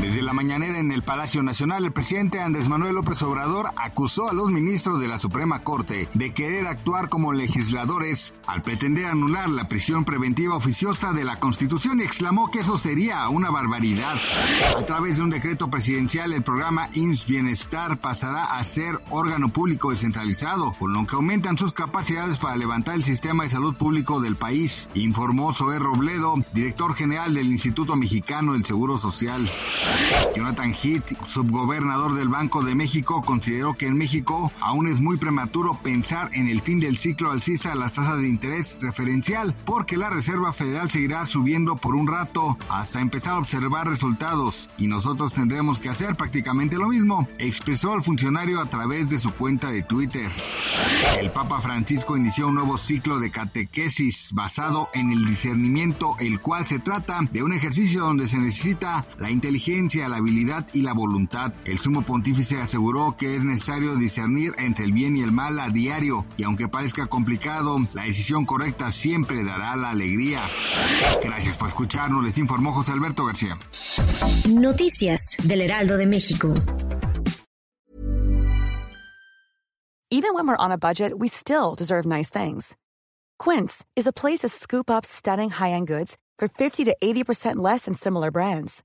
Desde la mañanera en el Palacio Nacional, el presidente Andrés Manuel López Obrador acusó a los ministros de la Suprema Corte de querer actuar como legisladores al pretender anular la prisión preventiva oficiosa de la Constitución y exclamó que eso sería una barbaridad. A través de un decreto presidencial, el programa INS Bienestar pasará a ser órgano público descentralizado, por lo que aumentan sus capacidades para levantar el sistema de salud público del país, informó Zoé Robledo, director general del Instituto Mexicano del Seguro Social. Jonathan Heath, subgobernador del Banco de México, consideró que en México aún es muy prematuro pensar en el fin del ciclo alcista de las tasas de interés referencial, porque la Reserva Federal seguirá subiendo por un rato hasta empezar a observar resultados, y nosotros tendremos que hacer prácticamente lo mismo, expresó el funcionario a través de su cuenta de Twitter. El Papa Francisco inició un nuevo ciclo de catequesis basado en el discernimiento, el cual se trata de un ejercicio donde se necesita la inteligencia, la habilidad y la voluntad. El sumo pontífice aseguró que es necesario discernir entre el bien y el mal a diario, y aunque parezca complicado, la decisión correcta siempre dará la alegría. Gracias por escucharnos, les informó José Alberto García. Noticias del Heraldo de México. Even when we're on a budget, we still deserve nice things. Quince is a place to scoop up stunning high-end goods for 50 to 80% less than similar brands.